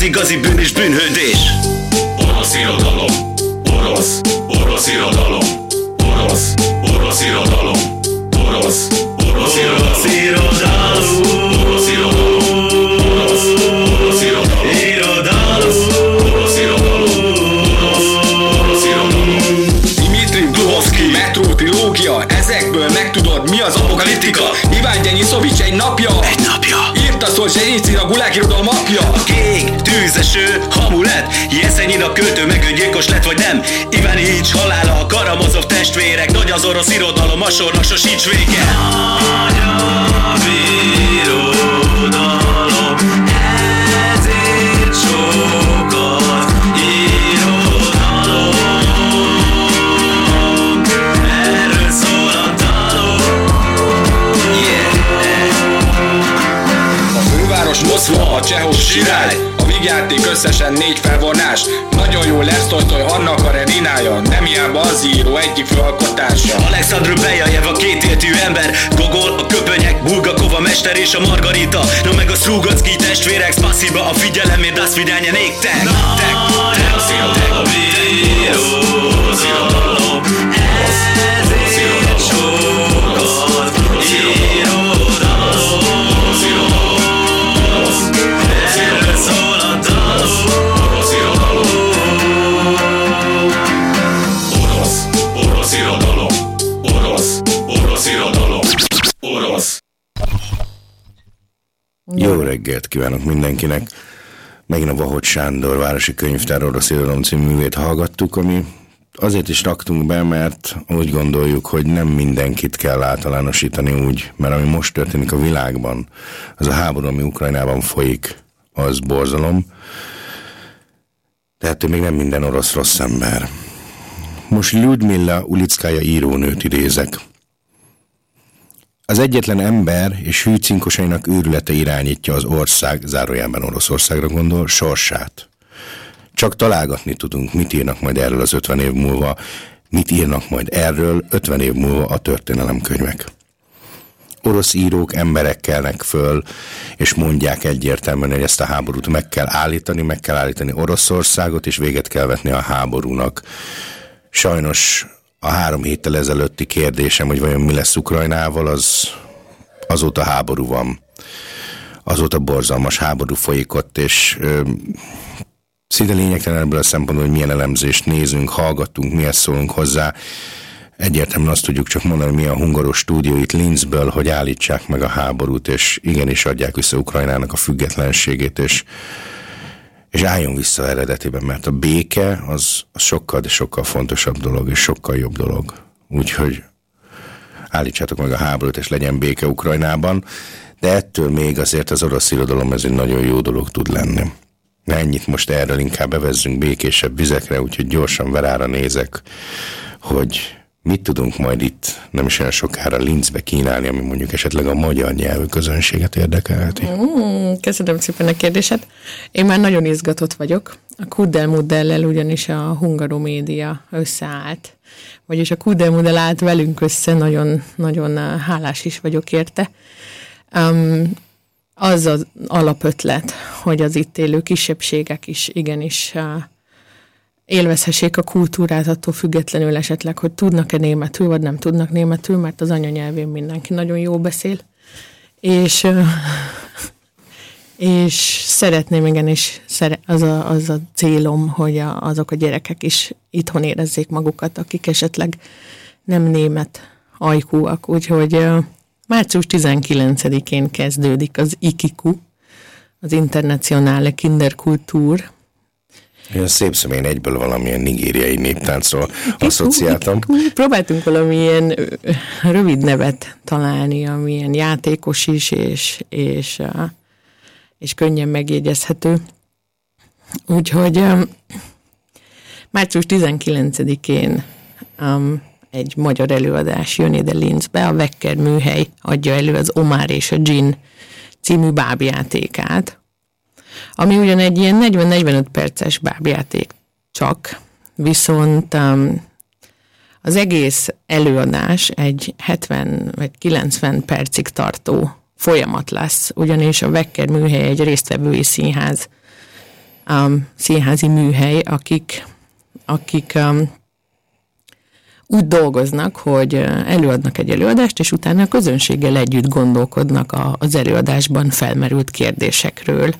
az igazi bűn és bűnhődés orosz irodalom, a sornak sosíts vége. Nagy irodalom, ezért sokat irodalom Erről szól a dalom Yeah A főváros Moszkva, a Csehov sirály A vígjáték összesen négy felvonás Nagyon jó lesz Tolstoy Anna Kareninája Nem hiába az író egyik főalkotása Alexandru Bejajev a kétértű ember Gogol, a köpönyek, Bulgakova mester és a Margarita Na meg a Strugacki testvérek Spasiba a figyelemért, das vidánye néktek Tek, Orosz irodalom, orosz irodalom, reggelt kívánok mindenkinek! Megint a Vahot Sándor Városi Könyvtár Orosz Irodalom című művét hallgattuk, ami azért is raktunk be, mert úgy gondoljuk, hogy nem mindenkit kell általánosítani úgy, mert ami most történik a világban, az a háború, ami Ukrajnában folyik, az borzalom. Tehát még nem minden orosz rossz ember. Most Ludmilla Ulickája írónőt idézek. Az egyetlen ember és hűcinkosainak őrülete irányítja az ország, zárójelben Oroszországra gondol, sorsát. Csak találgatni tudunk, mit írnak majd erről az 50 év múlva, mit írnak majd erről 50 év múlva a történelemkönyvek. Orosz írók, emberek kelnek föl, és mondják egyértelműen, hogy ezt a háborút meg kell állítani, meg kell állítani Oroszországot, és véget kell vetni a háborúnak. Sajnos a három héttel ezelőtti kérdésem, hogy vajon mi lesz Ukrajnával, az azóta háború van. Azóta borzalmas háború folyik ott, és ö, szinte lényegtelen ebből a szempontból, hogy milyen elemzést nézünk, hallgatunk, miért szólunk hozzá. Egyértelműen azt tudjuk csak mondani, mi a hungaros stúdió itt Linzből, hogy állítsák meg a háborút, és igenis adják vissza Ukrajnának a függetlenségét, és és álljon vissza eredetiben, mert a béke az, az sokkal, de sokkal fontosabb dolog, és sokkal jobb dolog. Úgyhogy állítsátok meg a háborút, és legyen béke Ukrajnában, de ettől még azért az orosz irodalom ez egy nagyon jó dolog tud lenni. Ne ennyit most erről inkább bevezzünk békésebb vizekre, úgyhogy gyorsan verára nézek, hogy mit tudunk majd itt nem is olyan sokára Linzbe kínálni, ami mondjuk esetleg a magyar nyelvű közönséget érdekelheti. Mm, köszönöm szépen a kérdéset. Én már nagyon izgatott vagyok. A Kuddel Muddellel ugyanis a hungaromédia összeállt. Vagyis a Kuddel Muddel állt velünk össze, nagyon, nagyon uh, hálás is vagyok érte. Um, az az alapötlet, hogy az itt élő kisebbségek is igenis uh, élvezhessék a kultúrát attól függetlenül esetleg, hogy tudnak-e németül, vagy nem tudnak németül, mert az anyanyelvén mindenki nagyon jó beszél. És, és szeretném igenis, az a, az a célom, hogy a, azok a gyerekek is itthon érezzék magukat, akik esetleg nem német ajkúak. Úgyhogy március 19-én kezdődik az IKIKU, az Internationale Kinderkultur, Én szép szemén egyből valamilyen nigériai néptáncról asszociáltam. Próbáltunk valamilyen rövid nevet találni, amilyen játékos is, és, és, és könnyen megjegyezhető. Úgyhogy március 19-én um, egy magyar előadás jön ide Linzbe, a Wecker műhely adja elő az Omar és a Gin című bábjátékát, ami ugyan egy ilyen 40-45 perces bábjáték csak, viszont um, az egész előadás egy 70 vagy 90 percig tartó folyamat lesz, ugyanis a Wecker műhely egy résztvevői színház, um, színházi műhely, akik, akik um, úgy dolgoznak, hogy előadnak egy előadást, és utána a közönséggel együtt gondolkodnak a, az előadásban felmerült kérdésekről.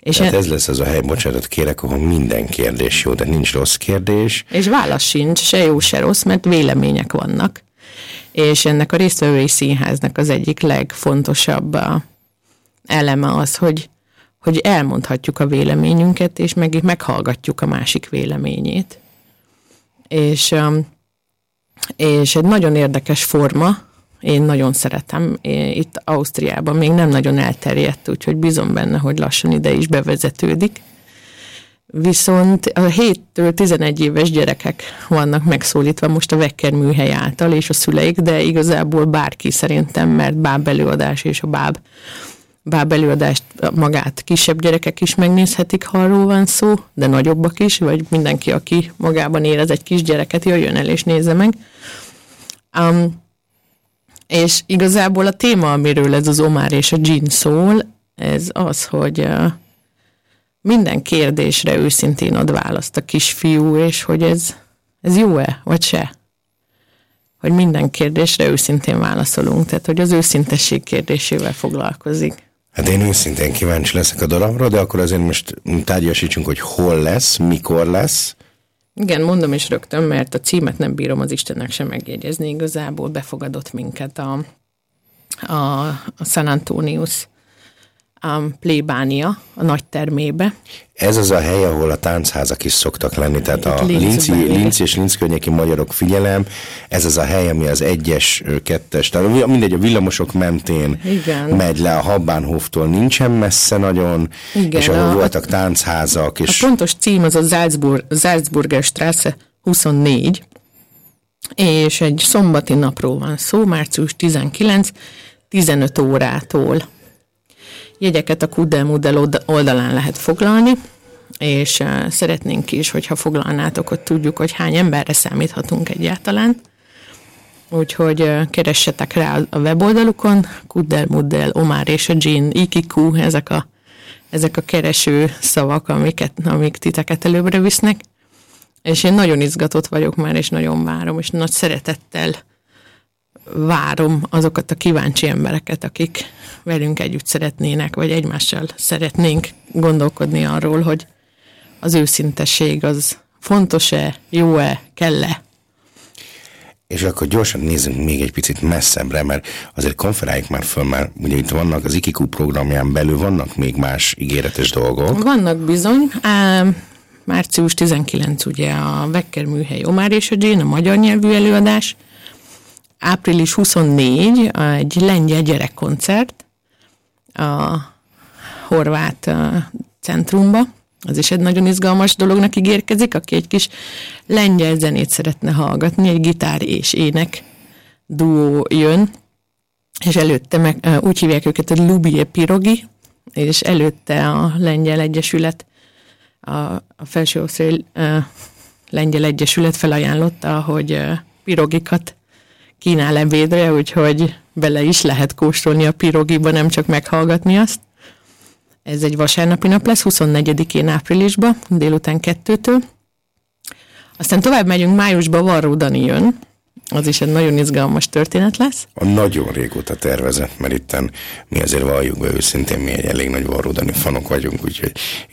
És Tehát ez lesz az a hely, bocsánat, kérek, ahol minden kérdés jó, de nincs rossz kérdés. És válasz sincs, se jó, se rossz, mert vélemények vannak. És ennek a résztvevői színháznak az egyik legfontosabb eleme az, hogy, hogy elmondhatjuk a véleményünket, és meg meghallgatjuk a másik véleményét. És és egy nagyon érdekes forma, én nagyon szeretem. Én itt Ausztriában még nem nagyon elterjedt, úgyhogy bízom benne, hogy lassan ide is bevezetődik. Viszont a 7-től 11 éves gyerekek vannak megszólítva most a Wecker műhely által, és a szüleik, de igazából bárki szerintem, mert báb előadás és a báb báb előadást magát kisebb gyerekek is megnézhetik, ha arról van szó, de nagyobbak is, vagy mindenki, aki magában érez egy kis gyereket, jöjjön el és nézze meg. Um, és igazából a téma, amiről ez az Omar és a Jean szól, ez az, hogy minden kérdésre őszintén ad választ a kisfiú, és hogy ez, ez jó-e, vagy se. Hogy minden kérdésre őszintén válaszolunk, tehát hogy az őszintesség kérdésével foglalkozik. Hát én őszintén kíváncsi leszek a darabra, de akkor azért most tárgyasítsunk, hogy hol lesz, mikor lesz. Igen, mondom is rögtön, mert a címet nem bírom az Istennek sem megjegyezni. Igazából befogadott minket a, a, a San Antonius um, plébánia a nagy termébe. Ez az a hely, ahol a táncházak is szoktak lenni, tehát a Linci, Linci és Linz környéki magyarok figyelem, ez az a hely, ami az egyes, kettes, tehát mindegy, a villamosok mentén Igen. megy le a Habbánhoftól, nincsen messze nagyon, Igen, és ahol a, voltak táncházak. És... A pontos cím az a Salzburg, Salzburger Straße 24, és egy szombati napról van szó, március 19, 15 órától. Jegyeket a Kudel oldalán lehet foglalni, és szeretnénk is, hogyha foglalnátok, hogy tudjuk, hogy hány emberre számíthatunk egyáltalán. Úgyhogy keressetek rá a weboldalukon, Kuddel, Muddel, Omar és a Jean, Ikiku, ezek a, ezek a kereső szavak, amiket, amik titeket előbbre visznek. És én nagyon izgatott vagyok már, és nagyon várom, és nagy szeretettel várom azokat a kíváncsi embereket, akik velünk együtt szeretnének, vagy egymással szeretnénk gondolkodni arról, hogy az őszintesség az fontos-e, jó-e, kell-e. És akkor gyorsan nézzünk még egy picit messzebbre, mert azért konferáljuk már föl, mert ugye itt vannak az IKIKU programján belül, vannak még más ígéretes dolgok. Vannak bizony. Á, március 19 ugye a Wecker műhely Omar és a Jane, a magyar nyelvű előadás április 24 egy lengyel gyerekkoncert a horvát centrumba. Az is egy nagyon izgalmas dolognak ígérkezik, aki egy kis lengyel zenét szeretne hallgatni, egy gitár és ének duó jön, és előtte meg, úgy hívják őket, hogy Lubie Pirogi, és előtte a Lengyel Egyesület, a, a felső Lengyel Egyesület felajánlotta, hogy pirogikat kínál ebédre, úgyhogy bele is lehet kóstolni a pirogiba, nem csak meghallgatni azt. Ez egy vasárnapi nap lesz, 24-én áprilisban, délután kettőtől. Aztán tovább megyünk, májusban Varró Dani jön, az is egy nagyon izgalmas történet lesz. A nagyon régóta tervezett, mert itten mi azért valljuk be őszintén, mi egy elég nagy varródani fanok vagyunk, úgyhogy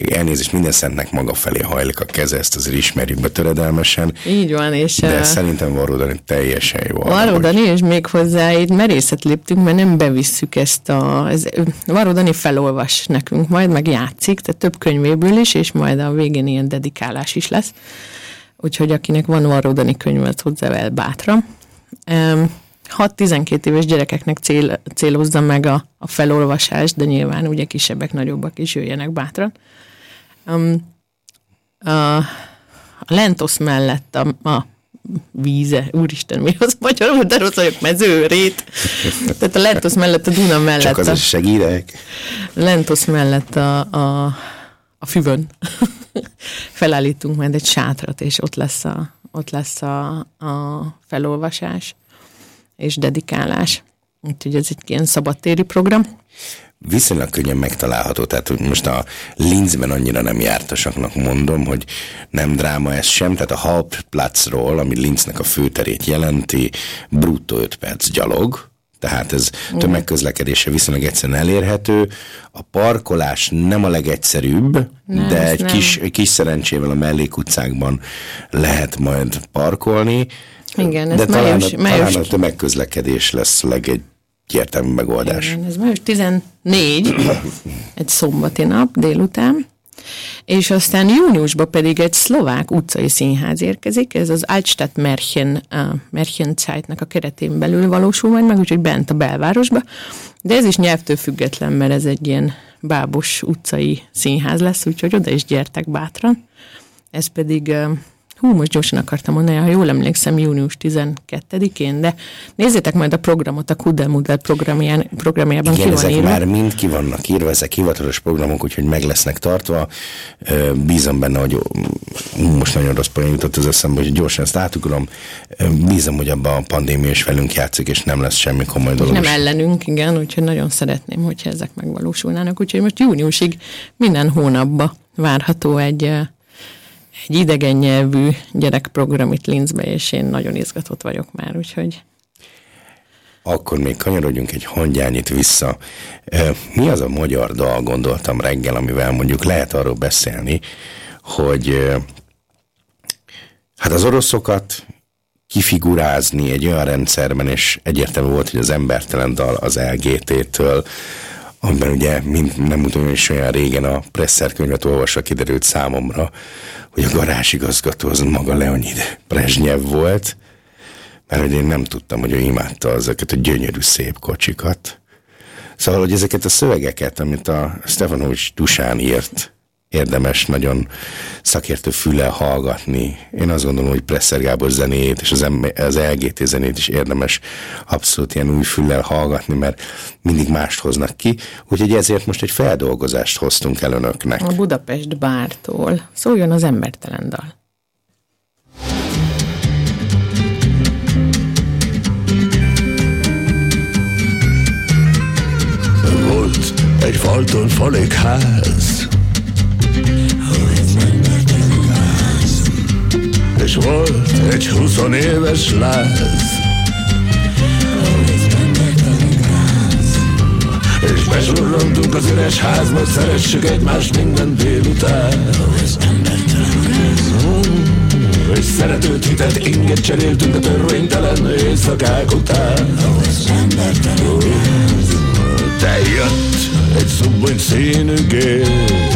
elnézést minden szentnek maga felé hajlik a keze, ezt azért ismerjük be töredelmesen. Így van, és... De uh, szerintem varródani teljesen jó. arra, Varrodani, és még hozzá egy merészet léptünk, mert nem bevisszük ezt a... Ez, Varrodani felolvas nekünk majd, meg játszik, tehát több könyvéből is, és majd a végén ilyen dedikálás is lesz. Úgyhogy akinek van Varrodani könyvet hozzá el bátran. Um, 6-12 éves gyerekeknek cél, célozza meg a, a felolvasást, de nyilván ugye kisebbek, nagyobbak is jöjjenek bátran. Um, a, a Lentos mellett a, a víze, úristen, mi az magyarul, de rossz vagyok, mező, rét. Tehát a Lentos mellett, a Duna mellett. Csak a, azért segítek. Lentos mellett a, a, a füvön felállítunk majd egy sátrat, és ott lesz a, ott lesz a, a felolvasás és dedikálás. Úgyhogy ez egy ilyen szabadtéri program. viszonylag könnyen megtalálható, tehát hogy most a Linzben annyira nem jártasaknak mondom, hogy nem dráma ez sem, tehát a Hauptplatzról, ami Linznek a főterét jelenti, bruttó 5 perc gyalog, tehát ez tömegközlekedése viszonylag egyszerűen elérhető. A parkolás nem a legegyszerűbb, Nem, de egy nem. kis, kis szerencsével a mellékutcákban lehet majd parkolni. Igen, ez de talán, május- a, május- talán a tömegközlekedés lesz a legegyértelműbb megoldás. Igen, ez május 14, egy szombati nap délután, és aztán júniusban pedig egy szlovák utcai színház érkezik, ez az Altstadt Märchen, uh, Märchen Zeitnek a keretén belül valósul majd meg, úgyhogy bent a belvárosba, de ez is nyelvtől független, mert ez egy ilyen bábos utcai színház lesz, úgyhogy oda is gyertek bátran. Ez pedig uh, Hú, most gyorsan akartam mondani, ha jól emlékszem, június 12-én, de nézzétek majd a programot, a Kudelmudel programján, programjában Igen, ki van ezek írva. már mind ki vannak írva, ezek hivatalos programok, úgyhogy meg lesznek tartva. Bízom benne, hogy most nagyon rossz poén jutott az eszembe, hogy gyorsan ezt átugrom. Bízom, hogy abban a pandémia is velünk játszik, és nem lesz semmi komoly dolog. nem ellenünk, igen, úgyhogy nagyon szeretném, hogyha ezek megvalósulnának. Úgyhogy most júniusig minden hónapban várható egy, egy idegen nyelvű gyerekprogram itt Linzbe, és én nagyon izgatott vagyok már, úgyhogy Akkor még kanyarodjunk egy hangyányit vissza. Mi az a magyar dal, gondoltam reggel, amivel mondjuk lehet arról beszélni, hogy hát az oroszokat kifigurázni egy olyan rendszerben, és egyértelmű volt, hogy az embertelen dal az LGT-től, amiben ugye mind, nem tudom is olyan régen a Presser könyvet olvasva kiderült számomra, hogy a garázsigazgató az maga Leonid Brezsnyev volt, mert hogy én nem tudtam, hogy ő imádta ezeket a gyönyörű szép kocsikat. Szóval, hogy ezeket a szövegeket, amit a Stefanovics Dusán írt, érdemes nagyon szakértő füllel hallgatni. Én azt gondolom, hogy Presser Gábor zenéjét és az, M- az LGT zenét is érdemes abszolút ilyen új füllel hallgatni, mert mindig mást hoznak ki. Úgyhogy ezért most egy feldolgozást hoztunk el önöknek. a Budapest bártól szóljon az embertelen dal. Volt egy falton falékház És volt egy huszonéves láz. És besoroltunk az üres házba Szeressük egymást minden délután. És szeretőt hitet inget cseréltünk a törvénytelen éjszakák után. De jött egy szubony színű gép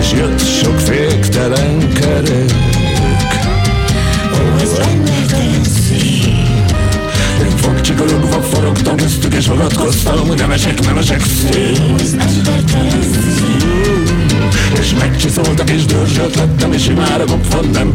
És jött sok féktelen kerék. Én fogcsikorogva forogtam köztük és vonatkoztam nem esek, nem esek szét. És megcsiszoltak és dörzsöt lettem És imára kopva nem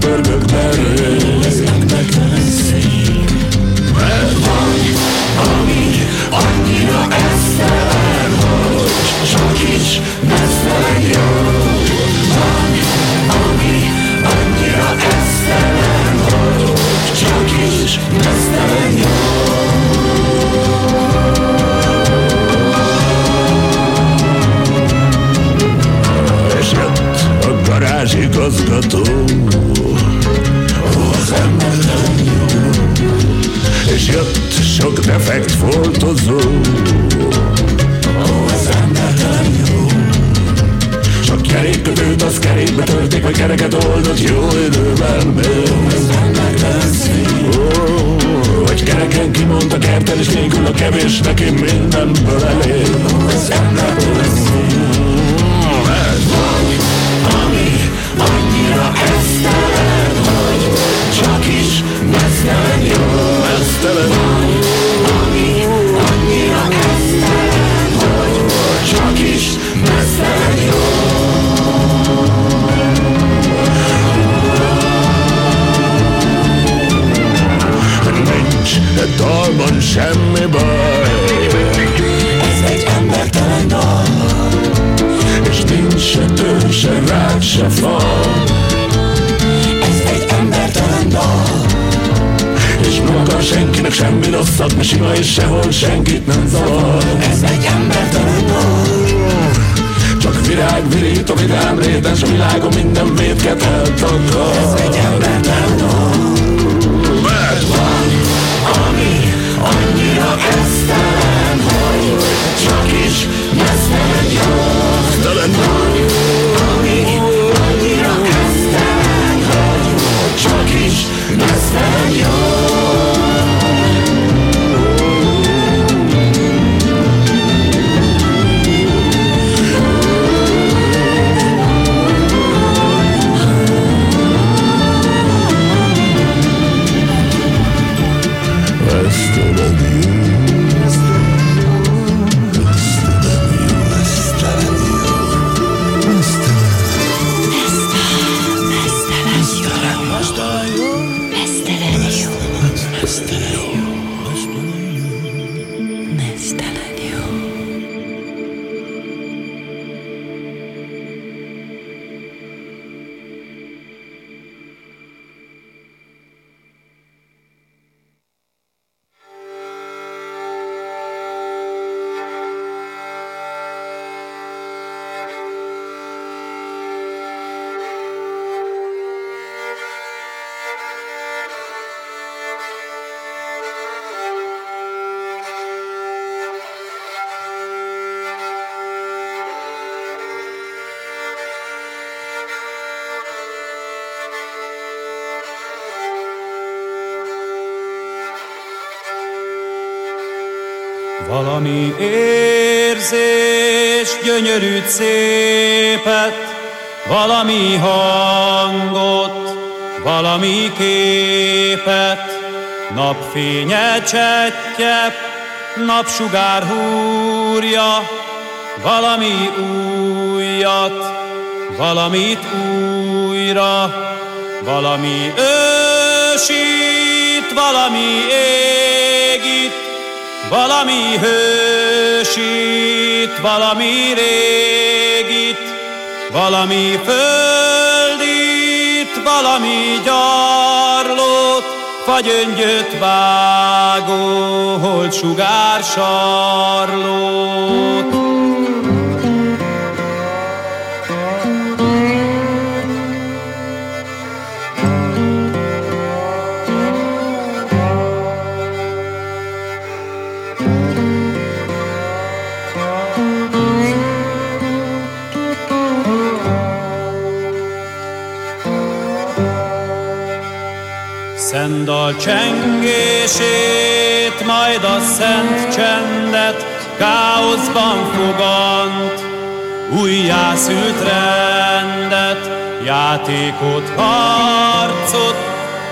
gyönyörűt, szépet, valami hangot, valami képet, napfénye csettye, napsugár húrja, valami újat, valamit újra, valami ősít, valami égít, valami hőt frissít valami régit, valami földit, valami gyarlót, fagyöngyöt vágó, hol sugár sarlót. A csengését, majd a szent csendet káoszban fogant. Újjászült rendet, játékot, harcot,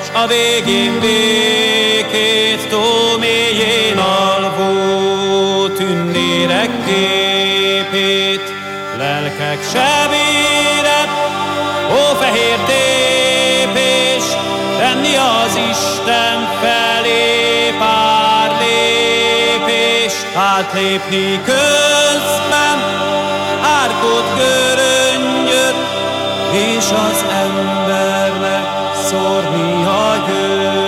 s a végén békét, tó mélyén alvó tündérek képét, lelkek sebét. az Isten felé pár lépés, átlépni közben árkot göröngyöt, és az embernek szórni a gőt.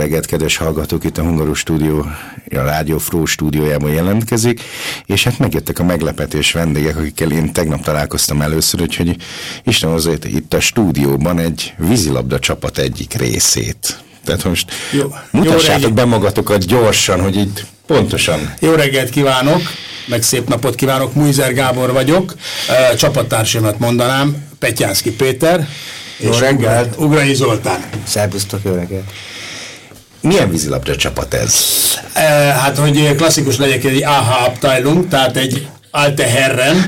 Reggelt, kedves hallgatók, itt a Hungaró stúdió, a Rádió Fró stúdiójában jelentkezik, és hát megjöttek a meglepetés vendégek, akikkel én tegnap találkoztam először, úgyhogy Isten hozzá itt a stúdióban egy vízilabda csapat egyik részét. Tehát most Jó. jó. Jó mutassátok reggelt. be magatokat gyorsan, hogy itt pontosan Jó reggelt kívánok, meg szép napot kívánok, Mújzer Gábor vagyok, csapattársamat mondanám, Petyánszki Péter, Jó és reggelt. Ugrai Zoltán. Szerbusztok, jó reggelt! Milyen vízilabda csapat ez? E, hát, hogy klasszikus legyek, egy AH Abteilung, tehát egy Alte Herren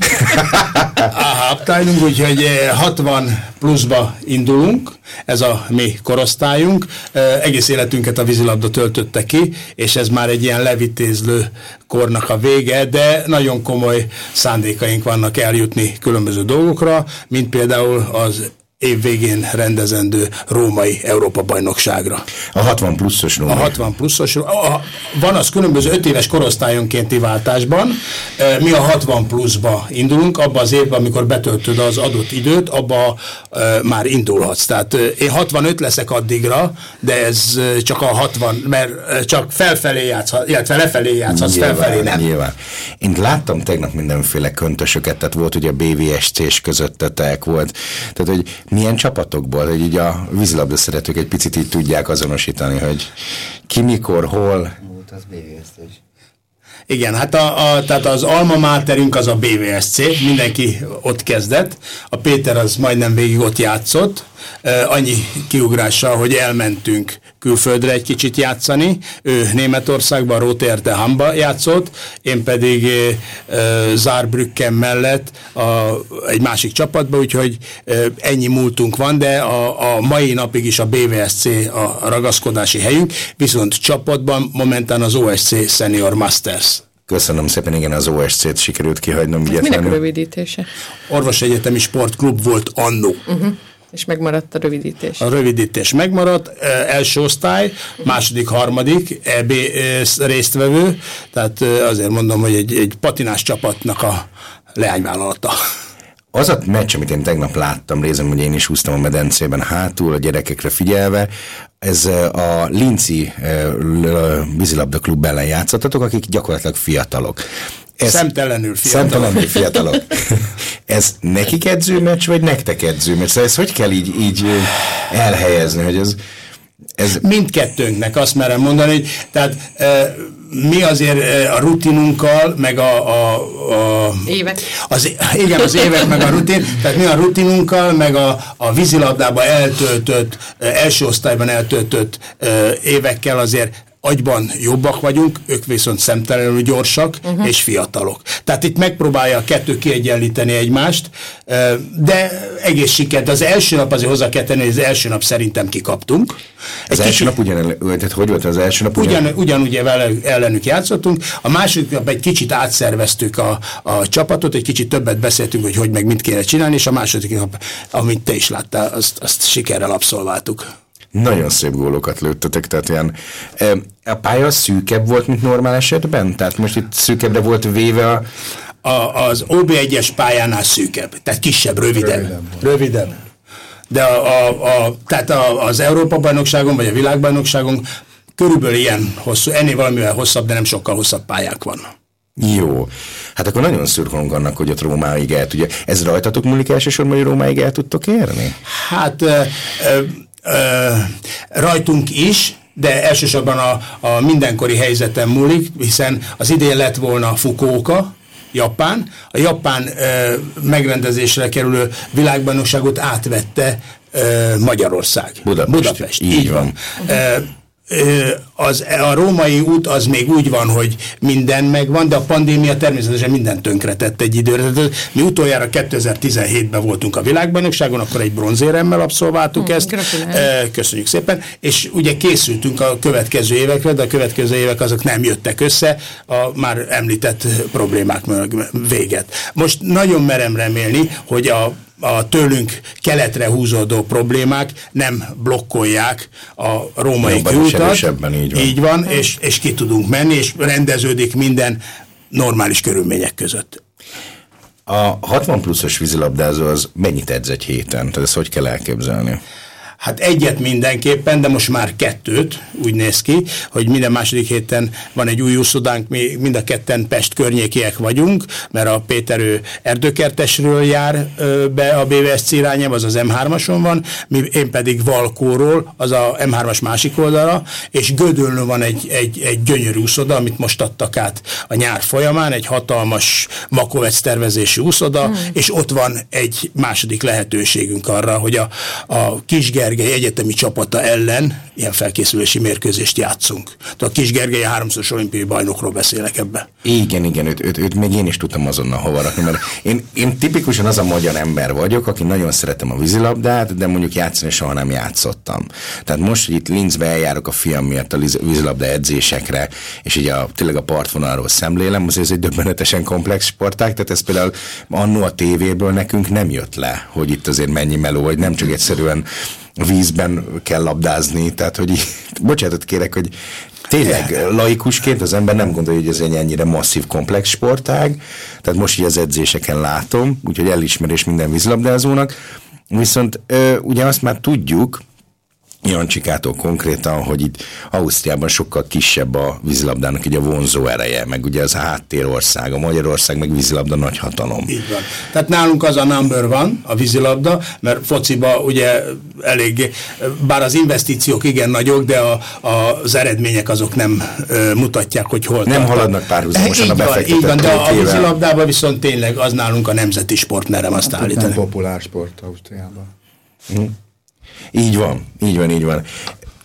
AH Abteilung, úgyhogy eh, 60 pluszba indulunk, ez a mi korosztályunk. E, Egész életünket a vízilabda töltötte ki, és ez már egy ilyen levitézlő kornak a vége, de nagyon komoly szándékaink vannak eljutni különböző dolgokra, mint például az év végén rendezendő római Európa-bajnokságra. A 60 pluszos A nummer. 60 pluszos, a, van az különböző 5 éves korosztályonkénti váltásban, E, mi a 60 pluszba indulunk, abba az évben, amikor betöltöd az adott időt, abba e, már indulhatsz. Tehát e, én 65 leszek addigra, de ez csak a 60, mert csak felfelé játszhat, illetve lefelé játszhatsz, felfelé nem. Nyilván. Én láttam tegnap mindenféle köntösöket, tehát volt ugye a BVSC-s közöttetek volt, tehát hogy milyen csapatokból, hogy így a vízilabda szeretők egy picit így tudják azonosítani, hogy ki mikor, hol. Volt az BVS-t is. Igen, hát a, a, tehát az alma máterünk az a BVSC, mindenki ott kezdett, a Péter az majdnem végig ott játszott, e, annyi kiugrással, hogy elmentünk külföldre egy kicsit játszani, ő Németországban, Rotterdamba játszott, én pedig Saarbrücken mellett a, egy másik csapatba, úgyhogy ennyi múltunk van, de a, a mai napig is a BVSC a ragaszkodási helyünk, viszont csapatban momentán az OSC Senior Masters. Köszönöm szépen, igen, az OSC-t sikerült kihagynom Ez minek rövidítése? Orvosegyetemi Sportklub volt annó. Uh-huh. És megmaradt a rövidítés. A rövidítés megmaradt, eh, első osztály, második, harmadik EB eh, résztvevő, tehát eh, azért mondom, hogy egy, egy patinás csapatnak a leányvállalata. Az a meccs, amit én tegnap láttam, részem, hogy én is húztam a medencében hátul, a gyerekekre figyelve, ez a Linci vízilabda klub ellen játszottatok, akik gyakorlatilag fiatalok. Ez Szemtelenül fiatalok. Szemtelenül fiatalok. ez nekik edzőmeccs, vagy nektek edzőmeccs? Szóval ezt hogy kell így, így elhelyezni, hogy ez, ez Mindkettőnknek azt merem mondani, hogy tehát e, mi azért a rutinunkkal, meg a, a, a Évek. Az, igen, az évek meg a rutin, tehát mi a rutinunkkal, meg a, a vízilabdában eltöltött, első osztályban eltöltött e, évekkel azért agyban jobbak vagyunk, ők viszont szemtelenül gyorsak uh-huh. és fiatalok. Tehát itt megpróbálja a kettő kiegyenlíteni egymást, de egész sikert. Az első nap azért hozzá kell tenni, hogy az első nap szerintem kikaptunk. az Egy első kicsit- nap ugyan, tehát hogy volt az első nap? Ugyan, ugyanúgy vele, ellenük játszottunk. A második nap egy kicsit átszerveztük a, a csapatot, egy kicsit többet beszéltünk, hogy hogy meg mit kéne csinálni, és a második nap, amit te is láttál, azt, azt sikerrel abszolváltuk. Nagyon szép gólokat lőttetek, tehát ilyen, a pálya szűkebb volt, mint normál esetben? Tehát most itt szűkebbre volt véve a, A, az OB1-es pályánál szűkebb, tehát kisebb, rövidebb. Rövidebb. rövidebb. De a, a, a, tehát a, az Európa-bajnokságon, vagy a világbajnokságon körülbelül ilyen hosszú, ennél valamivel hosszabb, de nem sokkal hosszabb pályák vannak. Jó. Hát akkor nagyon szurkolunk annak, hogy ott Rómáig el tudja. Ez rajtatok múlik elsősorban, hogy Rómáig el tudtok érni? Hát ö, ö, ö, rajtunk is, de elsősorban a, a mindenkori helyzetem múlik, hiszen az idén lett volna Fukuoka, Japán. A japán ö, megrendezésre kerülő világbajnokságot átvette ö, Magyarország. Budapest. Budapest. Így Így van. van. Ö, az, a római út az még úgy van, hogy minden megvan, de a pandémia természetesen minden tönkretett egy időre. Mi utoljára 2017-ben voltunk a világbajnokságon, akkor egy bronzéremmel abszolváltuk Hmm, ezt. gratulálok. Ö, Köszönjük szépen. És ugye készültünk a következő évekre, de a következő évek azok nem jöttek össze a már említett problémák mög- véget. Most nagyon merem remélni, hogy a a tőlünk keletre húzódó problémák nem blokkolják a római kiutat. így van. így van és, és ki tudunk menni, és rendeződik minden normális körülmények között. A 60 pluszos vízilabdázó az mennyit edz egy héten? Tehát ezt hogy kell elképzelni? Hát egyet mindenképpen, de most már kettőt, úgy néz ki, hogy minden második héten van egy új úszodánk, mi mind a ketten Pest környékiek vagyunk, mert a Péter ő erdőkertesről jár be a BVSC irányába, az az M3-ason van, mi, én pedig Valkóról, az a M3-as másik oldala, és Gödöllön van egy, egy, egy gyönyörű úszoda, amit most adtak át a nyár folyamán, egy hatalmas makovec tervezésű úszoda, hmm. és ott van egy második lehetőségünk arra, hogy a, a Kisgergely egyetemi csapata ellen ilyen felkészülési mérkőzést játszunk. Tehát a Kisgergely háromszoros olimpiai bajnokról beszélek ebbe. Igen, igen, őt, őt, őt még én is tudtam azonnal hova rakni, mert én, én tipikusan az a magyar ember vagyok, aki nagyon szeretem a vízilabdát, de mondjuk játszani soha nem játszottam. Tehát most, hogy itt Linzbe eljárok a fiam miatt a vízilabda edzésekre, és így a, tényleg a partvonalról szemlélem, azért ez egy döbbenetesen komplex sportág, tehát ez például annó a tévéből nekünk nem jött le, hogy itt azért mennyi meló, hogy nem csak egyszerűen vízben kell labdázni, tehát hogy bocsánatot kérek, hogy tényleg laikusként az ember nem gondolja, hogy ez egy ennyire masszív, komplex sportág, tehát most így az edzéseken látom, úgyhogy elismerés minden vízlabdázónak, viszont ö, ugye azt már tudjuk, Jancsikától konkrétan, hogy itt Ausztriában sokkal kisebb a vízilabdának így a vonzó ereje, meg ugye az a háttérország, a Magyarország meg vízilabda nagy hatalom. Így van. Tehát nálunk az a number van, a vízilabda, mert fociba ugye elég, bár az investíciók igen nagyok, de a, a, az eredmények azok nem ö, mutatják, hogy hol Nem tartanak. haladnak párhuzamosan a befektetett így van, de a, vízilabdában viszont tényleg az nálunk a nemzeti sport, merem azt Nem állítani. populár sport Ausztriában. Így van, így van, így van.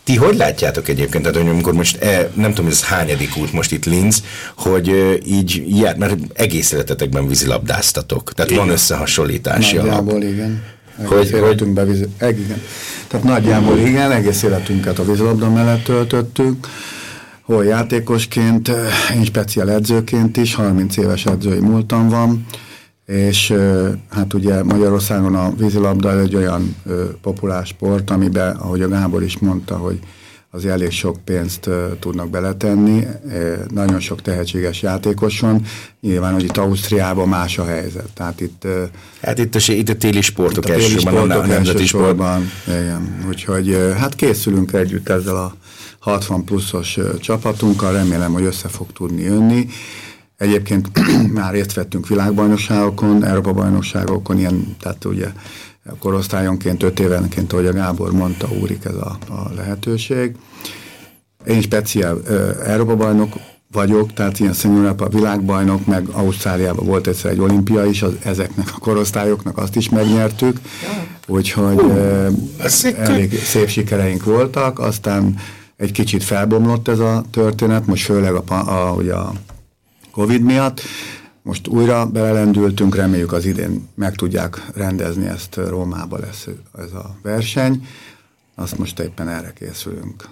Ti hogy látjátok egyébként, tehát hogy amikor most, e, nem tudom, ez hányadik út most itt Linz, hogy e, így, jár, mert egész életetekben vízilabdáztatok, tehát van összehasonlítási alap. Nagyjából igen. Egész Hogy- életünkben vízi, eg, igen. Tehát nagyjából igen, egész életünket a vízilabda mellett töltöttük. Hol játékosként, én speciál edzőként is, 30 éves edzői múltam van, és hát ugye Magyarországon a vízilabda egy olyan populár sport, amiben, ahogy a Gábor is mondta, hogy az elég sok pénzt tudnak beletenni, nagyon sok tehetséges játékos van, nyilván, hogy itt Ausztriában más a helyzet, tehát itt Hát itt a, itt a téli sportok a téli elsősorban, a nemzeti sport. elsősorban, igen. Úgyhogy hát készülünk együtt ezzel a 60 pluszos csapatunkkal, remélem, hogy össze fog tudni jönni. Egyébként már részt vettünk világbajnokságokon, Európa-bajnokságokon, ilyen, tehát ugye korosztályonként, öt évenként, ahogy a Gábor mondta, úrik ez a, a lehetőség. Én speciál Európa-bajnok vagyok, tehát ilyen szenyorapa világbajnok, meg Ausztráliában volt egyszer egy olimpia is, az, ezeknek a korosztályoknak azt is megnyertük, úgyhogy ö, elég szép sikereink voltak, aztán egy kicsit felbomlott ez a történet, most főleg a, a, ugye a Covid miatt, most újra belelendültünk, reméljük az idén meg tudják rendezni ezt, Rómában lesz ez a verseny, azt most éppen erre készülünk.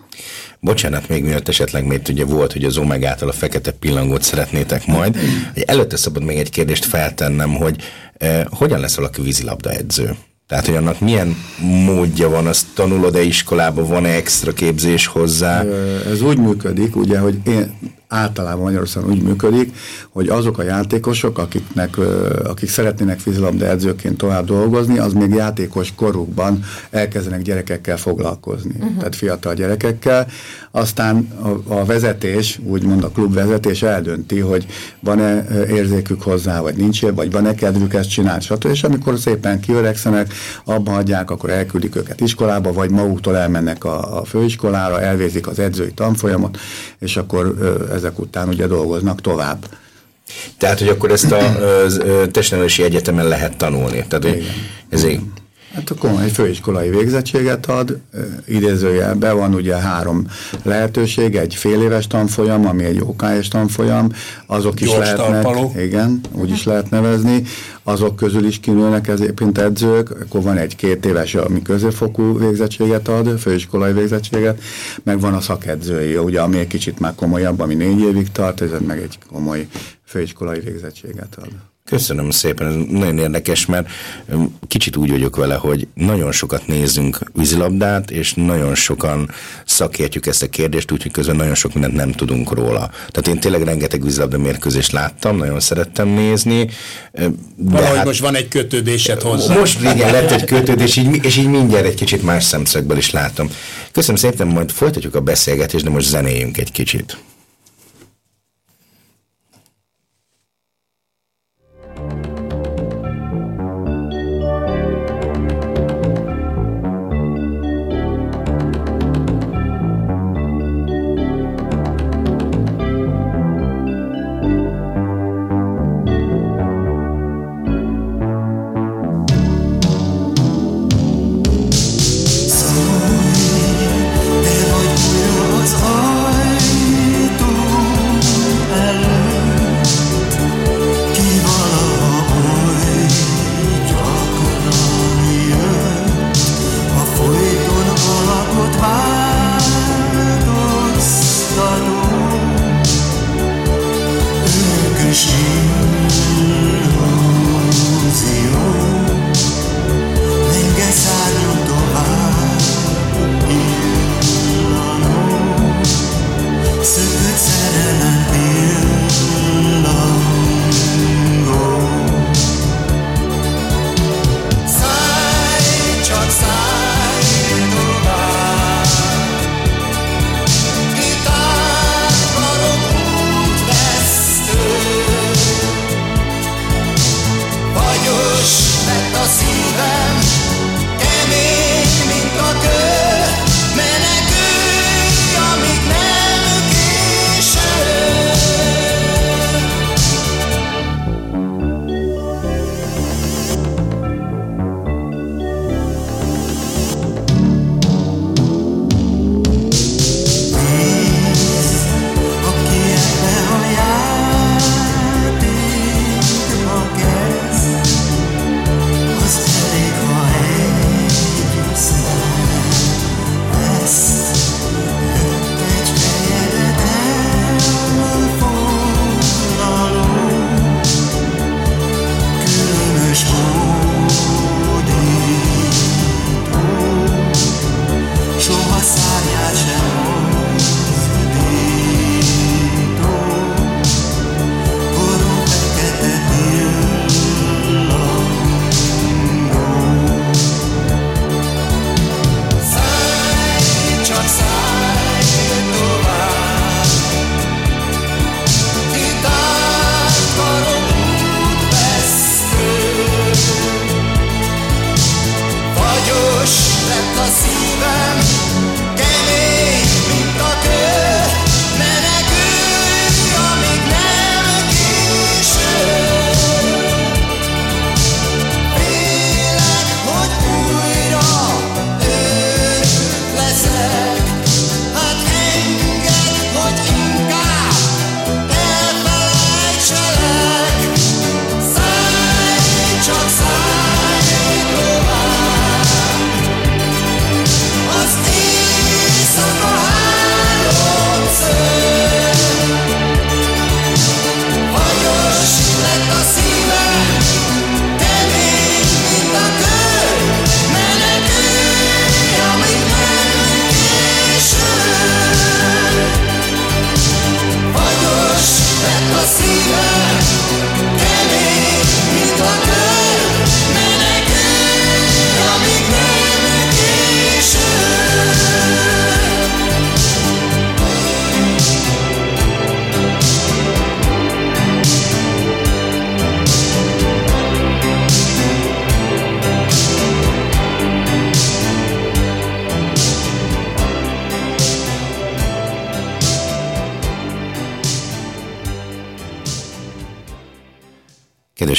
Bocsánat, még miatt esetleg még ugye volt, hogy az Omegától a fekete pillangót szeretnétek majd. Előtte szabad még egy kérdést feltennem, hogy eh, hogyan lesz valaki vízilabda edző? Tehát, hogy annak milyen módja van, azt tanulod-e iskolában, van-e extra képzés hozzá? Ez úgy működik, ugye, hogy én általában Magyarországon úgy működik, hogy azok a játékosok, akiknek, akik szeretnének vízilabda edzőként tovább dolgozni, az még játékos korukban elkezdenek gyerekekkel foglalkozni, uh-huh. tehát fiatal gyerekekkel. Aztán a, a vezetés, úgymond a klub vezetés eldönti, hogy van-e érzékük hozzá, vagy nincs, vagy van-e kedvük ezt csinálni, stb. És amikor szépen kiöregszenek, abba hagyják, akkor elküldik őket iskolába, vagy maguktól elmennek a, a főiskolára, elvégzik az edzői tanfolyamot, és akkor ö, ezek után ugye dolgoznak tovább. Tehát, hogy akkor ezt a testnevelési egyetemen lehet tanulni. Tehát, hogy ez így. Hát akkor egy főiskolai végzettséget ad, ö, idézőjelben van ugye három lehetőség, egy fél éves tanfolyam, ami egy OKS tanfolyam, azok is lehetnek, talpaló. igen, úgy is lehet nevezni, azok közül is kinőnek egyébként edzők, akkor van egy két éves, ami középfokú végzettséget ad, főiskolai végzettséget, meg van a szakedzői, ugye, ami egy kicsit már komolyabb, ami négy évig tart, ez meg egy komoly főiskolai végzettséget ad. Köszönöm szépen, ez nagyon érdekes, mert kicsit úgy vagyok vele, hogy nagyon sokat nézünk vízilabdát, és nagyon sokan szakértjük ezt a kérdést, úgyhogy közben nagyon sok mindent nem tudunk róla. Tehát én tényleg rengeteg vízilabda mérkőzést láttam, nagyon szerettem nézni. De Valahogy hát most van egy kötődésed hozzá. most igen lett egy kötődés, így, és így mindjárt egy kicsit más szemszögből is látom. Köszönöm szépen, majd folytatjuk a beszélgetést, de most zenéjünk egy kicsit.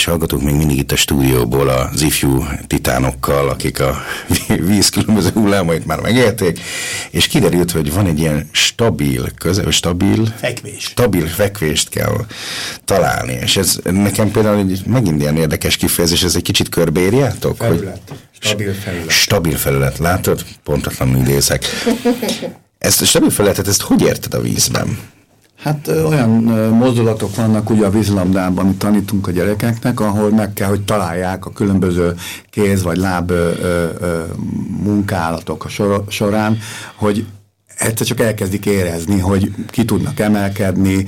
Hallgatók, még mindig itt a stúdióból az ifjú titánokkal, akik a víz különböző hullámait már megélték, és kiderült, hogy van egy ilyen stabil, közel, stabil, Fekvés. stabil fekvést kell találni, és ez nekem például egy, megint ilyen érdekes kifejezés, ez egy kicsit körbeírjátok? hogy- Felület. Stabil felület. Stabil felület, látod? Pontatlanul idézek. Ezt a stabil felületet, ezt hogy érted a vízben? Hát olyan mozdulatok vannak ugye a vízlabdában, amit tanítunk a gyerekeknek, ahol meg kell, hogy találják a különböző kéz vagy láb ö, ö, munkálatok a sor, során, hogy egyszer csak elkezdik érezni, hogy ki tudnak emelkedni,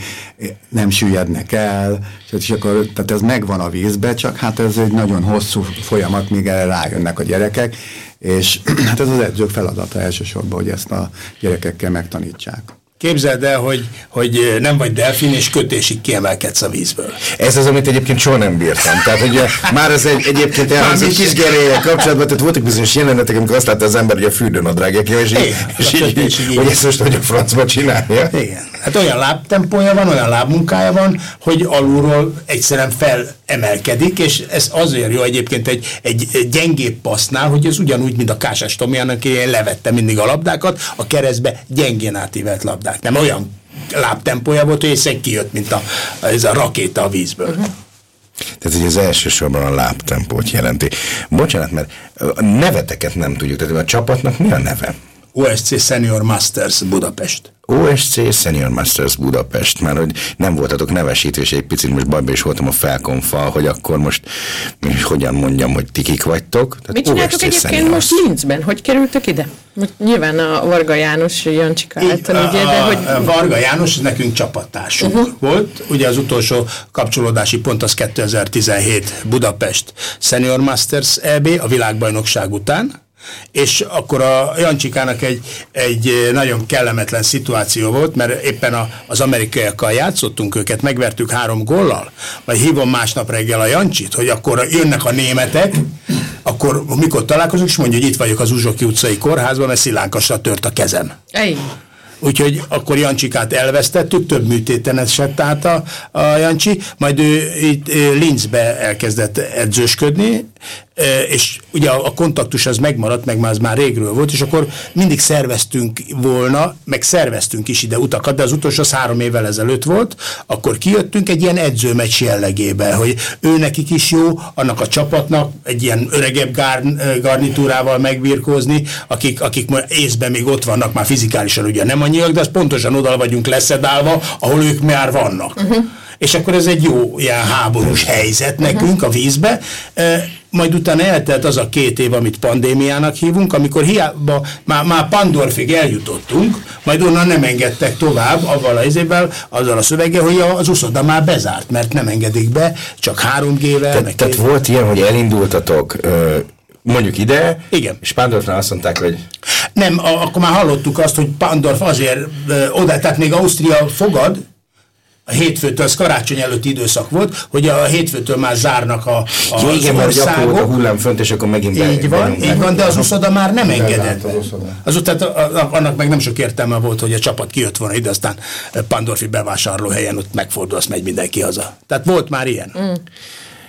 nem süllyednek el, és akkor, tehát ez megvan a vízbe, csak hát ez egy nagyon hosszú folyamat, míg erre rájönnek a gyerekek, és hát ez az edzők feladata elsősorban, hogy ezt a gyerekekkel megtanítsák. Képzeld el, hogy, hogy nem vagy delfin, és kötésig kiemelkedsz a vízből. Ez az, amit egyébként soha nem bírtam. Tehát ugye már ez egy, egyébként elhangzott kis gerélyel kapcsolatban, tehát voltak bizonyos jelenetek, amikor azt látta az ember, hogy a fürdőnadrágja ki, és így, Igen, és a így, így. hogy ezt most hogy a francba csinálja. Igen. Hát olyan lábtempója van, olyan lábmunkája van, hogy alulról egyszerűen felemelkedik, és ez azért jó egyébként egy, egy, gyengébb passznál, hogy ez ugyanúgy, mint a Kásás Tomiának, én levette mindig a labdákat, a keresztbe gyengén átívelt labdák. Nem olyan lábtempója volt, hogy egyszerűen kijött, mint a, ez a rakéta a vízből. Uh-huh. Tehát ugye az elsősorban a lábtempót jelenti. Bocsánat, mert a neveteket nem tudjuk, tehát a csapatnak mi a neve? OSC Senior Masters Budapest. OSC Senior Masters Budapest, már hogy nem voltatok nevesítő, és egy picit most bajba is voltam a felkonfal, hogy akkor most most hogyan mondjam, hogy ti kik vagytok. Tehát Mit csináltok OSC egyébként Seniors. most Linzben? Hogy kerültök ide? Most nyilván a Varga János Jancsika által, ugye, de hogy... a Varga János nekünk csapattársunk uh-huh. volt. Ugye az utolsó kapcsolódási pont az 2017 Budapest Senior Masters EB a világbajnokság után és akkor a Jancsikának egy, egy nagyon kellemetlen szituáció volt, mert éppen a, az amerikaiakkal játszottunk őket, megvertük három gollal, majd hívom másnap reggel a Jancsit, hogy akkor jönnek a németek, akkor mikor találkozunk, és mondja, hogy itt vagyok az Uzsoki utcai kórházban, mert szilánkasra tört a kezem. Ej, Úgyhogy akkor Jancsikát elvesztettük, több műtéten esett át a, a Jancsi, majd ő itt ö, Linzbe elkezdett edzősködni, és ugye a, kontaktus az megmaradt, meg már az már régről volt, és akkor mindig szerveztünk volna, meg szerveztünk is ide utakat, de az utolsó az három évvel ezelőtt volt, akkor kijöttünk egy ilyen edzőmeccs jellegébe, hogy ő nekik is jó, annak a csapatnak egy ilyen öregebb gár, garnitúrával megbirkózni, akik, akik ma észben még ott vannak, már fizikálisan ugye nem annyiak, de az pontosan oda vagyunk leszedálva, ahol ők már vannak. Uh-huh. És akkor ez egy jó ilyen háborús helyzet nekünk a vízbe. Majd utána eltelt az a két év, amit pandémiának hívunk, amikor hiába már, már Pandorfig eljutottunk, majd onnan nem engedtek tovább, avval az évvel, azzal a szöveggel, hogy az uszoda már bezárt, mert nem engedik be, csak 3G-vel. Tehát, meg tehát két- volt ilyen, hogy elindultatok ö, mondjuk ide, Igen. és Pándorfnál azt mondták, hogy Nem, a, akkor már hallottuk azt, hogy Pandorf azért ö, oda, tehát még Ausztria fogad, a hétfőtől, az karácsony előtti időszak volt, hogy a hétfőtől már zárnak a, a ja, igen, volt a országok. hullám fönt, és akkor megint be- Így van, benyomták. így van, de az uszoda már nem engedett. az uszoda. Az tehát a- a- annak meg nem sok értelme volt, hogy a csapat kijött volna ide, aztán Pandorfi bevásárlóhelyen ott megfordul, azt megy mindenki haza. Tehát volt már ilyen. Mm.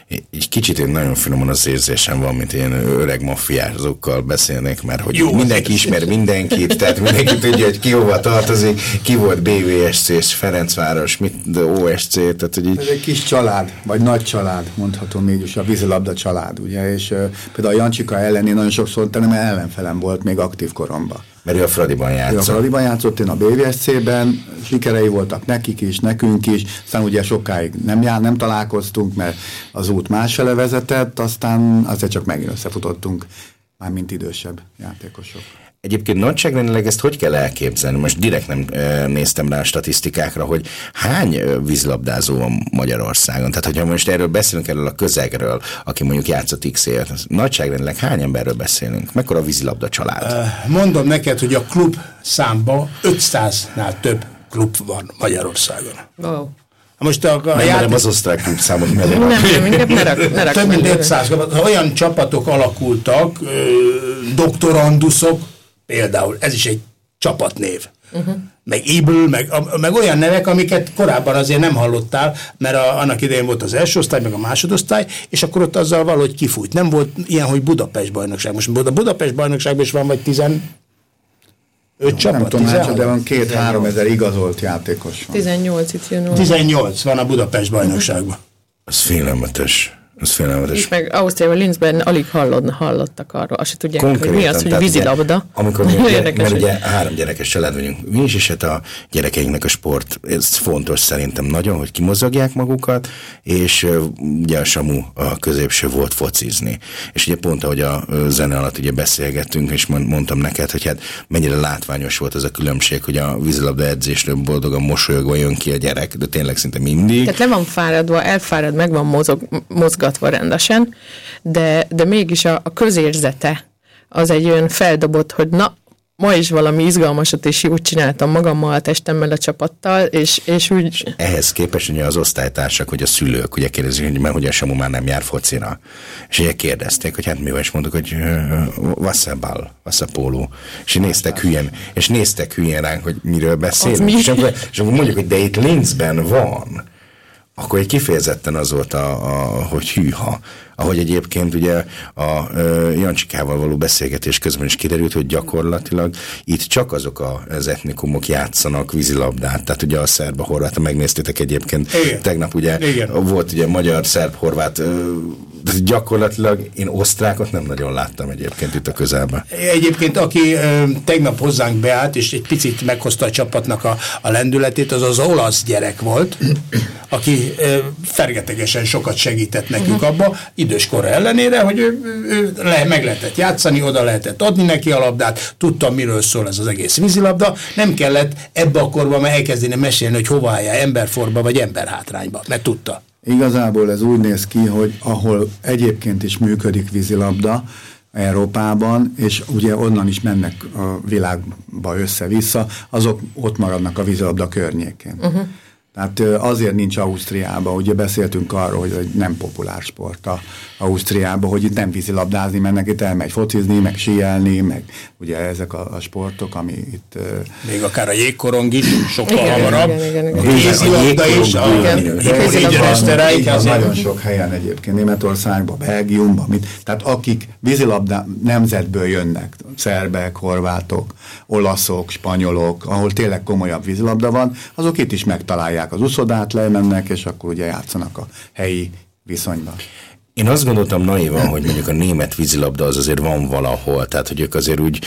Egy kicsit én nagyon finoman az érzésem van, mint ilyen öreg maffiázókkal beszélnek, mert hogy Jó, mindenki ismer mindenkit, tehát mindenki tudja, hogy ki hova tartozik, ki volt BVSC és Ferencváros, mit, de OSC, tehát hogy Ez így, egy kis család, vagy nagy család, mondhatom így is, a vízilabda család, ugye, és uh, például a Jancsika ellen én nagyon sokszor nem ellenfelem volt még aktív koromban. Mert ő a Fradiban Ő a játszott. Fradiban játszott, én a BVSC-ben, sikerei voltak nekik is, nekünk is, aztán ugye sokáig nem, jár, nem találkoztunk, mert az út másfele vezetett, aztán azért csak megint összefutottunk, már mint idősebb játékosok. Egyébként nagyságrendileg ezt hogy kell elképzelni? Most direkt nem e, néztem rá a statisztikákra, hogy hány vízlabdázó van Magyarországon? Tehát, hogyha most erről beszélünk, erről a közegről, aki mondjuk játszott x évet, nagyságrendileg hány emberről beszélünk? Mekkora a vízilabda család? Mondom neked, hogy a klub számba 500-nál több klub van Magyarországon. wow. Most a, a Nem merem játék, az osztrák klub számot. Nem, nem, inkább ne rak, ne rak több mint meg. 500, olyan csapatok alakultak, doktoranduszok, például, ez is egy csapatnév. Uh-huh. meg Ibl, meg, meg olyan nevek, amiket korábban azért nem hallottál, mert a, annak idején volt az első osztály, meg a másodosztály, és akkor ott azzal valahogy kifújt. Nem volt ilyen, hogy Budapest bajnokság. Most a Budapest bajnokságban is van vagy 15 csapat, Nem tudom, hát, 16? de van két-három ezer igazolt játékos van. 18 itt jön 18 van a Budapest bajnokságban. Az félelmetes. Az félelmetes. És meg Ausztriában, Linzben alig hallod, hallottak arról. Azt se tudják, hogy mi az, hogy vízilabda. Amikor mi, érdekes, mert hogy- ugye három gyerekes család vagyunk, mi is, és hát a gyerekeinknek a sport, ez fontos szerintem nagyon, hogy kimozogják magukat, és ugye a Samu a középső volt focizni. És ugye pont ahogy a zene alatt ugye beszélgettünk, és mond- mondtam neked, hogy hát mennyire látványos volt az a különbség, hogy a vízilabda edzésről boldogan mosolyogva jön ki a gyerek, de tényleg szinte mindig. Tehát le van fáradva, elfárad, meg van mozog, mozgatva rendesen, de, de mégis a, a közérzete az egy olyan feldobott, hogy na, ma is valami izgalmasat és jót csináltam magammal, a testemmel, a csapattal, és, és úgy Ehhez képest ugye az osztálytársak, hogy a szülők ugye kérdezik, hogy mert hogy a Samu már nem jár focira. És ugye kérdezték, hogy hát mivel is mondtuk, hogy was a ball, was a póló. És néztek hülyen, és néztek hülyen ránk, hogy miről beszélünk. mi? És akkor, és akkor mondjuk, hogy de itt Linzben van. Akkor egy kifejezetten az volt, a, a, hogy hűha. Ahogy egyébként ugye a ö, Jancsikával való beszélgetés közben is kiderült, hogy gyakorlatilag itt csak azok a, az etnikumok játszanak vízilabdát. Tehát ugye a szerb, a horvát, megnéztétek egyébként Igen. tegnap ugye Igen. volt ugye magyar, szerb, horvát, ö, gyakorlatilag én osztrákot nem nagyon láttam egyébként itt a közelben. Egyébként, aki ö, tegnap hozzánk beállt, és egy picit meghozta a csapatnak a, a lendületét, az az olasz gyerek volt, aki ö, fergetegesen sokat segített nekünk abba, időskora ellenére, hogy ő, ő le, meg lehetett játszani, oda lehetett adni neki a labdát, tudtam, miről szól ez az egész vízilabda, nem kellett ebbe a korban már elkezdeni mesélni, hogy hova állja emberforba vagy emberhátrányba, mert tudta. Igazából ez úgy néz ki, hogy ahol egyébként is működik vízilabda, Európában, és ugye onnan is mennek a világba össze-vissza, azok ott maradnak a vízilabda környékén. Uh-huh. Tehát azért nincs Ausztriában, ugye beszéltünk arról, hogy ez egy nem populár sport a Ausztriában, hogy itt nem vízilabdázni mennek, itt elmegy focizni, meg síelni, meg ugye ezek a, a sportok, ami itt... Még akár a jégkorong is, sokkal Igen, hamarabb. igen, igen, igen. A vízilabda is, Igen. nagyon sok helyen egyébként, Németországban, Belgiumban, mit, tehát akik vízilabda nemzetből jönnek, szerbek, horvátok, olaszok, spanyolok, ahol tényleg komolyabb vízilabda van, azok itt is megtalálják az uszodát, lemennek, és akkor ugye játszanak a helyi viszonyban. Én azt gondoltam naivan, hogy mondjuk a német vízilabda az azért van valahol, tehát hogy ők azért úgy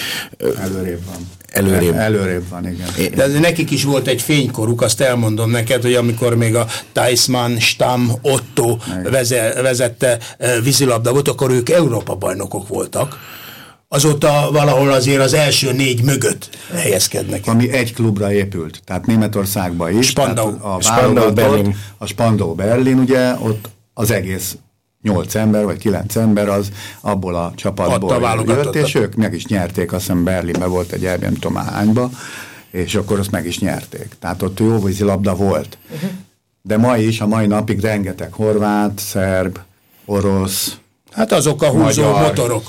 Előrébb van. Előrébb. Előrébb van, igen. De nekik is volt egy fénykoruk, azt elmondom neked, hogy amikor még a Theismann, Stamm, Otto veze, vezette vízilabda volt, akkor ők Európa bajnokok voltak. Azóta valahol azért az első négy mögött helyezkednek. ami egy klubra épült, tehát Németországban is. Spandau. Tehát a Spandau, Berlin. a Spandau Berlin, ugye, ott az egész nyolc ember, vagy kilenc ember az abból a Adta a csapatból jött, és ők meg is nyerték, azt hiszem Berlinben volt egy már hányba, és akkor azt meg is nyerték. Tehát ott jó vízilabda volt. De ma is, a mai napig rengeteg horvát, szerb, orosz, Hát azok a húzó Magyar. motorok.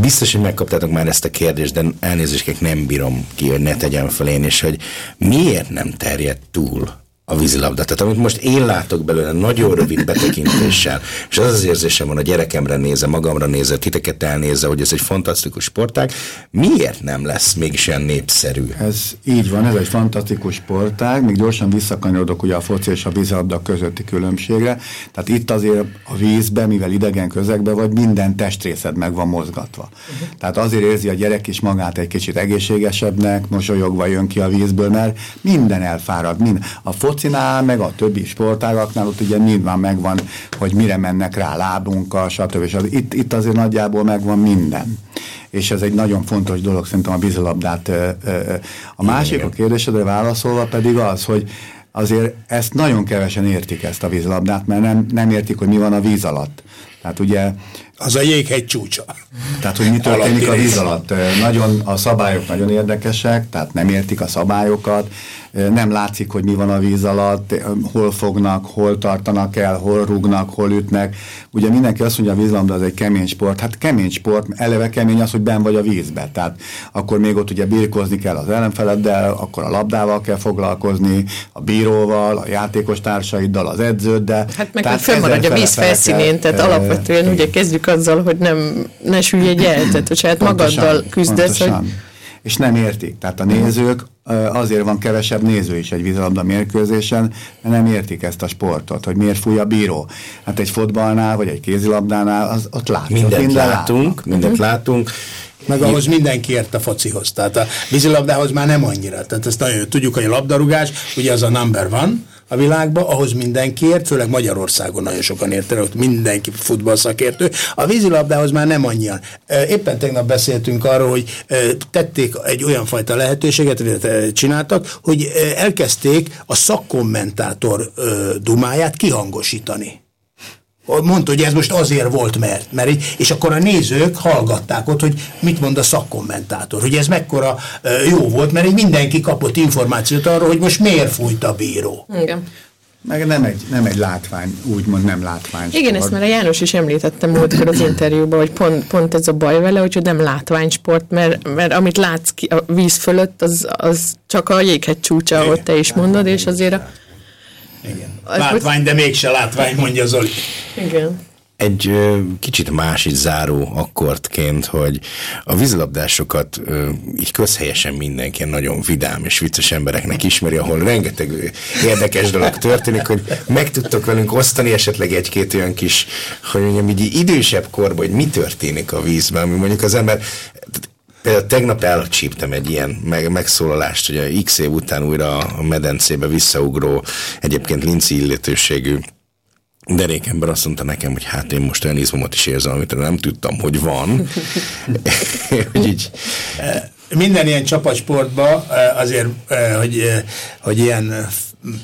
Biztos, hogy megkaptátok már ezt a kérdést, de elnézést nem bírom ki, hogy ne tegyem fel én is, hogy miért nem terjed túl a vízilabda. Tehát amit most én látok belőle nagyon rövid betekintéssel, és az az érzésem van, a gyerekemre nézze, magamra nézze, titeket elnézze, hogy ez egy fantasztikus sportág, miért nem lesz mégis olyan népszerű? Ez így van, ez egy fantasztikus sportág, még gyorsan visszakanyarodok ugye a foci és a vízilabda közötti különbségre. Tehát itt azért a vízbe, mivel idegen közegbe vagy, minden testrészed meg van mozgatva. Uh-huh. Tehát azért érzi a gyerek is magát egy kicsit egészségesebbnek, mosolyogva jön ki a vízből, mert minden elfárad. Minden. A focinál, meg a többi sportágaknál ott ugye nyilván megvan, hogy mire mennek rá lábunkkal, stb. Az, itt, itt azért nagyjából megvan minden és ez egy nagyon fontos dolog szerintem a ö. A másik a kérdésedre válaszolva pedig az, hogy azért ezt nagyon kevesen értik ezt a vízilabdát, mert nem, nem értik, hogy mi van a víz alatt. Tehát ugye Az a jéghegy csúcsa. Tehát, hogy mi történik a víz alatt. Nagyon, a szabályok nagyon érdekesek, tehát nem értik a szabályokat, nem látszik, hogy mi van a víz alatt, hol fognak, hol tartanak el, hol rúgnak, hol ütnek. Ugye mindenki azt mondja, a vízlabda az egy kemény sport. Hát kemény sport, eleve kemény az, hogy ben vagy a vízbe. Tehát akkor még ott ugye birkózni kell az ellenfeleddel, akkor a labdával kell foglalkozni, a bíróval, a játékos társaiddal, az edződdel. Hát meg, Tehát hogy fönnmaradj a víz felszínén, tehát alapvetően ugye kezdjük azzal, hogy nem, ne süllyedj el, tehát hogy saját Pontosan, magaddal küzdesz, hogy pontosan. És nem értik. Tehát a nézők, azért van kevesebb néző is egy vízilabda mérkőzésen, mert nem értik ezt a sportot, hogy miért fúj a bíró. Hát egy fotballnál, vagy egy kézilabdánál, az, ott látszott. Mindent minden látunk, látnak. mindent látunk. Meg ahhoz mindenki ért a focihoz. Tehát a vízilabdához már nem annyira. Tehát ezt nagyon tudjuk, hogy a labdarúgás, ugye az a number one a világban, ahhoz mindenki ért, főleg Magyarországon nagyon sokan értenek, ott mindenki futballszakértő. A vízilabdához már nem annyian. Éppen tegnap beszéltünk arról, hogy tették egy olyan fajta lehetőséget, csináltak, hogy elkezdték a szakkommentátor dumáját kihangosítani. Mondta, hogy ez most azért volt, mert, mert így- és akkor a nézők hallgatták ott, hogy mit mond a szakkommentátor, hogy ez mekkora jó volt, mert így mindenki kapott információt arról, hogy most miért fújt a bíró. Igen. Meg nem egy, nem egy látvány, úgymond nem látvány. Igen, ezt már a János is említettem múltkor az interjúban, hogy pont, pont ez a baj vele, hogy nem látványsport, mert, mert amit látsz ki a víz fölött, az, az csak a jéghegy csúcsa, ahogy te is mondod, és azért a... Igen. Az- Látvány, de mégse látvány, mondja Zoli. Igen. egy ö, kicsit más így záró akkordként, hogy a vízilabdásokat ö, így közhelyesen mindenki nagyon vidám és vicces embereknek ismeri, ahol rengeteg érdekes dolog történik, hogy meg tudtok velünk osztani esetleg egy-két olyan kis, hogy mondjam, így idősebb korban, hogy mi történik a vízben, ami mondjuk az ember Például tegnap elcsíptem egy ilyen meg, megszólalást, hogy a x év után újra a medencébe visszaugró, egyébként linci illetőségű derékember azt mondta nekem, hogy hát én most olyan izmomot is érzem, amit nem tudtam, hogy van. hogy így, Minden ilyen csapatsportban eh, azért, eh, hogy, eh, hogy ilyen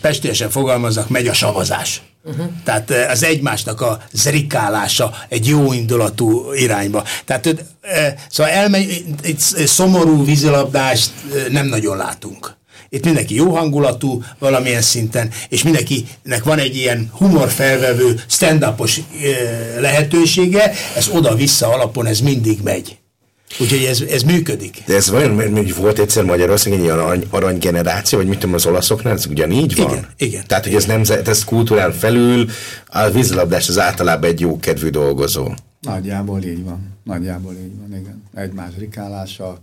pestélyesen fogalmazzak, megy a savazás. Uh-huh. Tehát eh, az egymásnak a zrikálása egy jó indulatú irányba. Tehát eh, szóval elmegy, egy szomorú vízilabdást eh, nem nagyon látunk. Itt mindenki jó hangulatú valamilyen szinten, és mindenkinek van egy ilyen humorfelvevő, stand-upos eh, lehetősége, ez oda-vissza alapon, ez mindig megy. Úgyhogy ez, ez működik. de ez vajon, mert hogy volt egyszer Magyarországon egy ilyen arany, aranygeneráció, vagy mit tudom, az olaszoknál, ez ugyanígy van? Igen, igen. Tehát, hogy ez nemzet, ez kultúrán felül, a vízilabdás az általában egy jó kedvű dolgozó. Nagyjából így van. Nagyjából így van, igen. Egymás rikálása.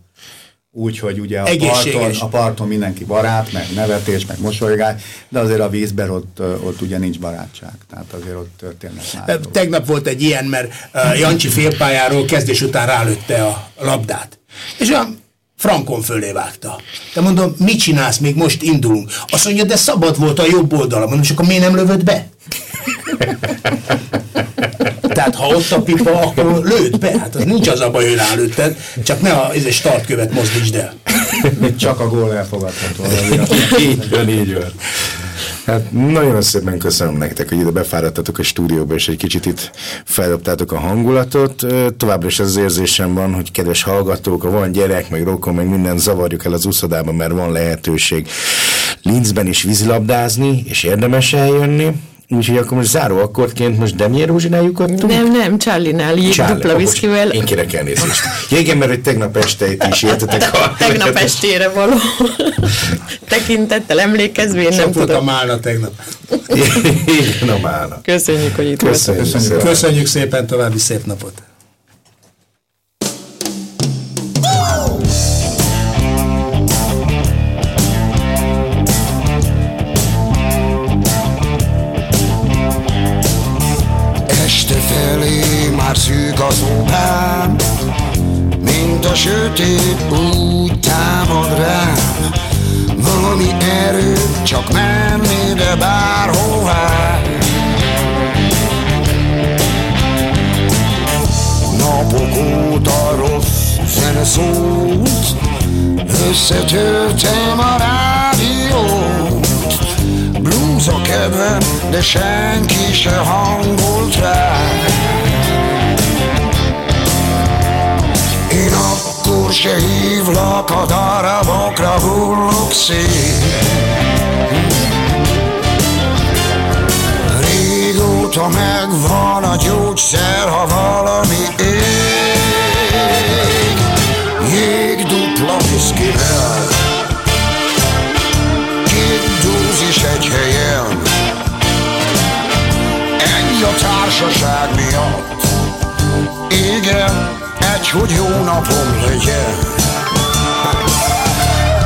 Úgy, hogy ugye a parton, a parton mindenki barát, meg nevetés, meg mosolygás, de azért a vízben ott, ott ugye nincs barátság. Tehát azért ott történnek dolgok. Tegnap volt egy ilyen, mert uh, Jancsi félpályáról kezdés után rálőtte a labdát. És a frankon fölé vágta. De mondom, mit csinálsz, még most indulunk. Azt mondja, de szabad volt a jobb oldala. Mondom, és akkor miért nem lövöd be? Tehát ha ott a pipa, akkor lőd be. Hát az nincs az a baj, hogy rálőtted, csak ne a ez egy startkövet mozdítsd el. Csak a gól elfogadható. azért. így van, így van. Hát nagyon szépen köszönöm nektek, hogy ide befáradtatok a stúdióba, és egy kicsit itt feldobtátok a hangulatot. Továbbra is az az érzésem van, hogy kedves hallgatók, ha van gyerek, meg rokon, meg minden zavarjuk el az úszodában, mert van lehetőség Linzben is vízilabdázni, és érdemes eljönni. Úgyhogy akkor most záró akkordként most Demier Rózsinál lyukadtunk? Nem, nem, Charlie-nál, jég Charlie, dupla viszkivel. Én kérek elnézést. Ja, igen, mert hogy tegnap este itt is értetek. a- Tegnap estére való tekintettel emlékezvén, nem Sok volt a tudom. málna tegnap. Igen, a mána. Köszönjük, hogy itt voltatok. Köszönjük. szépen. Köszönjük szépen, további szép napot. Már szűk az óvám Mint a sötét úgy támad rám. Valami erő csak nem ide bárhová. Napok óta rossz zene szólt Összetörtem a rádiót. Blues a kedvem, de senki se hangolt rá se hívlak, a darabokra hullok szét. Régóta megvan a gyógyszer, ha valami ég. Jég dupla viszkivel, két dózis egy helyen. Ennyi a társaság miatt, egy, hogy jó napom legyen.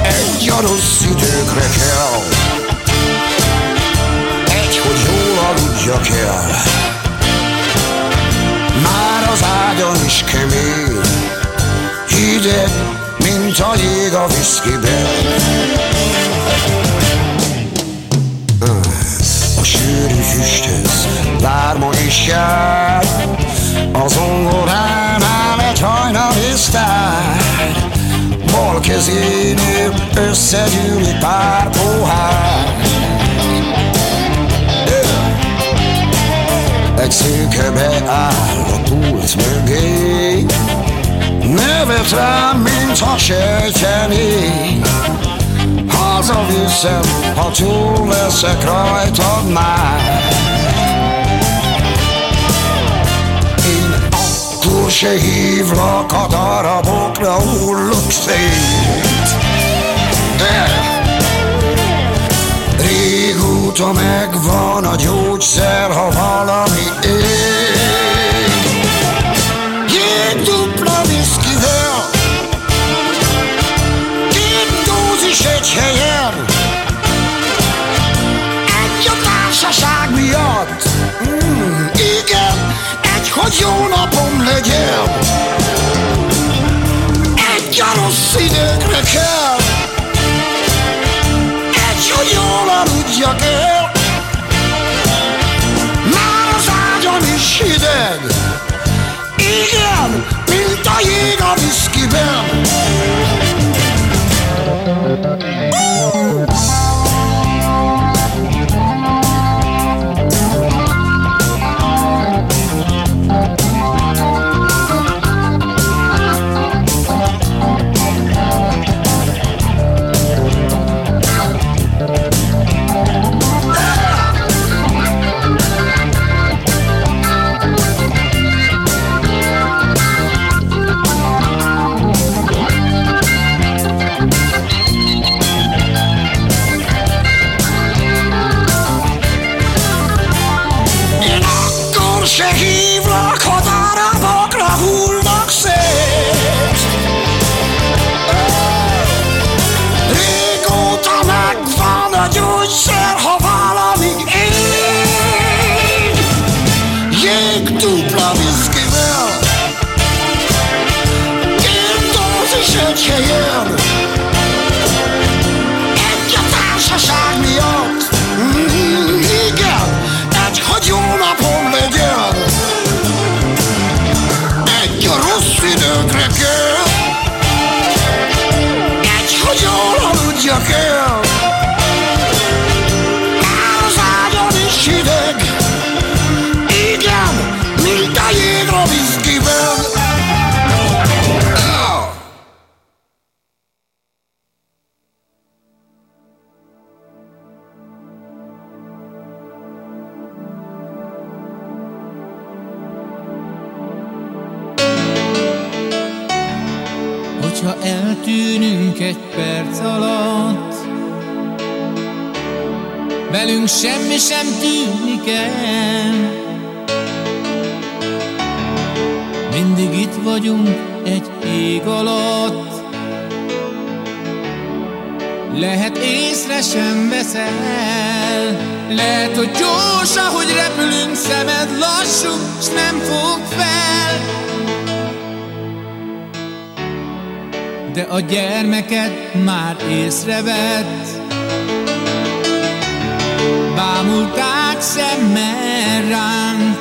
Egy a rossz időkre kell. Egy, hogy jól aludjak el. Már az ágyon is kemény. Hideg, mint a jég a viszkiben. A sűrű füsthez lárma is jár A zongoránál egy hajnali sztár Bal kezénél összegyűlik pár pohár. Egy szőke beáll a pult mögé. Nevet rám, mintha sejtené Hazaviszem, ha túl leszek rajtad már se hívlak a darabokra hullok szét. De Régóta megvan a gyógyszer, ha valami ég rossz időkre kell. Egy, hogy jól aludjak el. Már az ágyam is hideg. Igen, mint a jég a viszkiben a gyermeket már észrevett. Bámulták szemmel ránk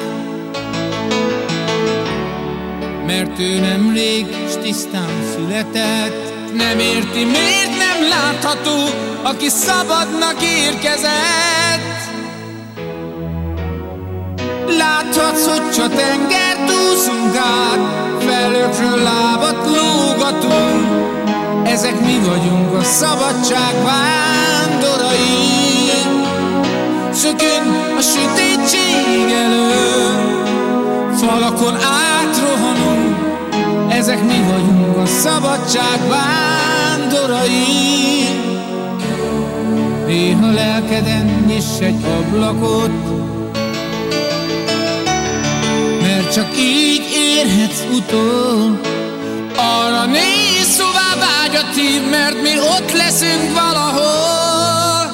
Mert ő nemrég s tisztán született. Nem érti, miért nem látható Aki szabadnak érkezett. Láthatsz, hogy csak tengert úszunk át Felőkről lábat lógatunk Ezek mi vagyunk a szabadság vándorai. Szökünk a sötétség elő Falakon átrohanunk. Ezek mi vagyunk a szabadság vándorai. Néha lelkeden nyiss egy ablakot Mert csak így érhetsz utol vágyati Mert mi ott leszünk valahol.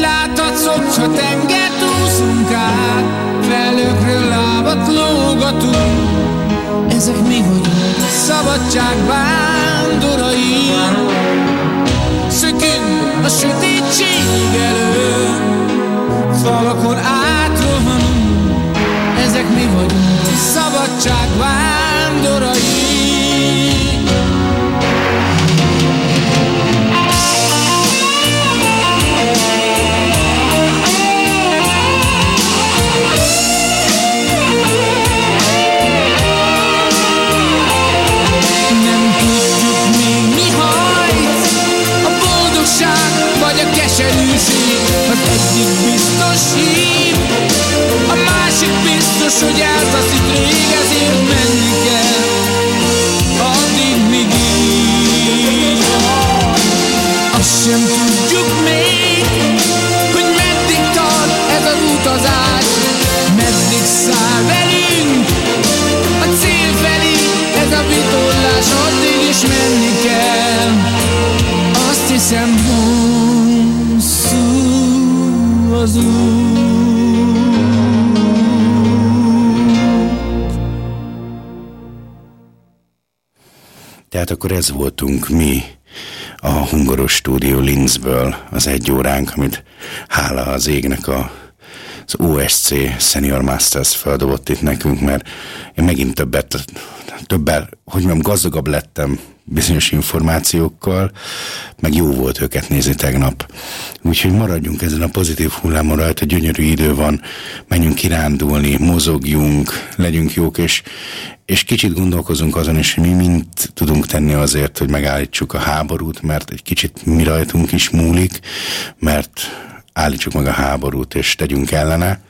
Láthatsz, ha tengert úszunk át Felőkről lábat lógatunk. Ezek mi vagyunk? Szabadság vándorai Szökünk a sötétség elő Falakon átrohanunk. Ezek mi vagyunk? Szabadság vándorai biztos, hogy eltaszít rég Ezért menni kell. Addig míg így Azt sem tudjuk még Hogy meddig tart ez az utazás. Meddig száll velünk a cél felé ez a vitorlás. Addig is menni kell. Azt hiszem hosszú az út Tehát akkor ez voltunk mi a Hungaros Stúdió Linzből, az egy óránk, amit hála az égnek a, az OSC Senior Masters feldobott itt nekünk, mert én megint többet, többel, hogy mondjam, gazdagabb lettem bizonyos információkkal, meg jó volt őket nézni tegnap. Úgyhogy maradjunk ezen a pozitív hullámon rajta, gyönyörű idő van, menjünk kirándulni, mozogjunk, legyünk jók, és, és kicsit gondolkozunk azon is, hogy mi mind tudunk tenni azért, hogy megállítsuk a háborút, mert egy kicsit mi rajtunk is múlik, mert állítsuk meg a háborút, és tegyünk ellene,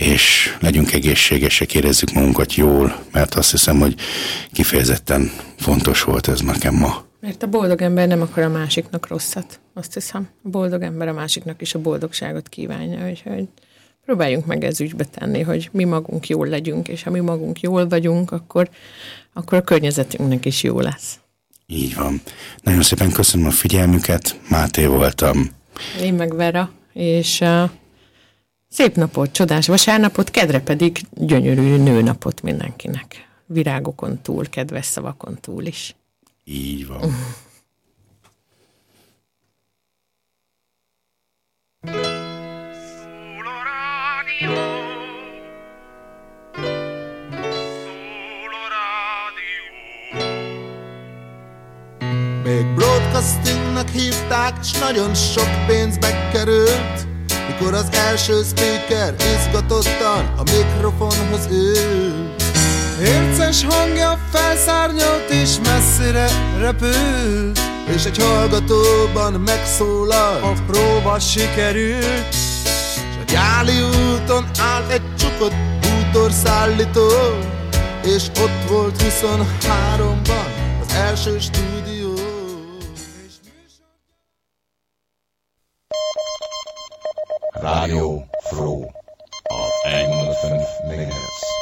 és legyünk egészségesek, érezzük magunkat jól, mert azt hiszem, hogy kifejezetten fontos volt ez nekem ma. Mert a boldog ember nem akar a másiknak rosszat, azt hiszem. A boldog ember a másiknak is a boldogságot kívánja, úgyhogy próbáljunk meg ez ügybe tenni, hogy mi magunk jól legyünk, és ha mi magunk jól vagyunk, akkor, akkor a környezetünknek is jó lesz. Így van. Nagyon szépen köszönöm a figyelmüket, Máté voltam. Én meg Vera, és uh, szép napot, csodás vasárnapot, kedre pedig gyönyörű nőnapot mindenkinek. Virágokon túl, kedves szavakon túl is. Így van. Még broadcastingnak hívták, s nagyon sok pénzbe került Mikor az első speaker izgatottan a mikrofonhoz ült Érces hangja felszárnyolt és messzire repült És egy hallgatóban megszólalt A próba sikerült. S a gyáli úton állt egy csukott bútorszállító. És ott volt 23-ban az első stúdió Radio Fro av 105 MHz.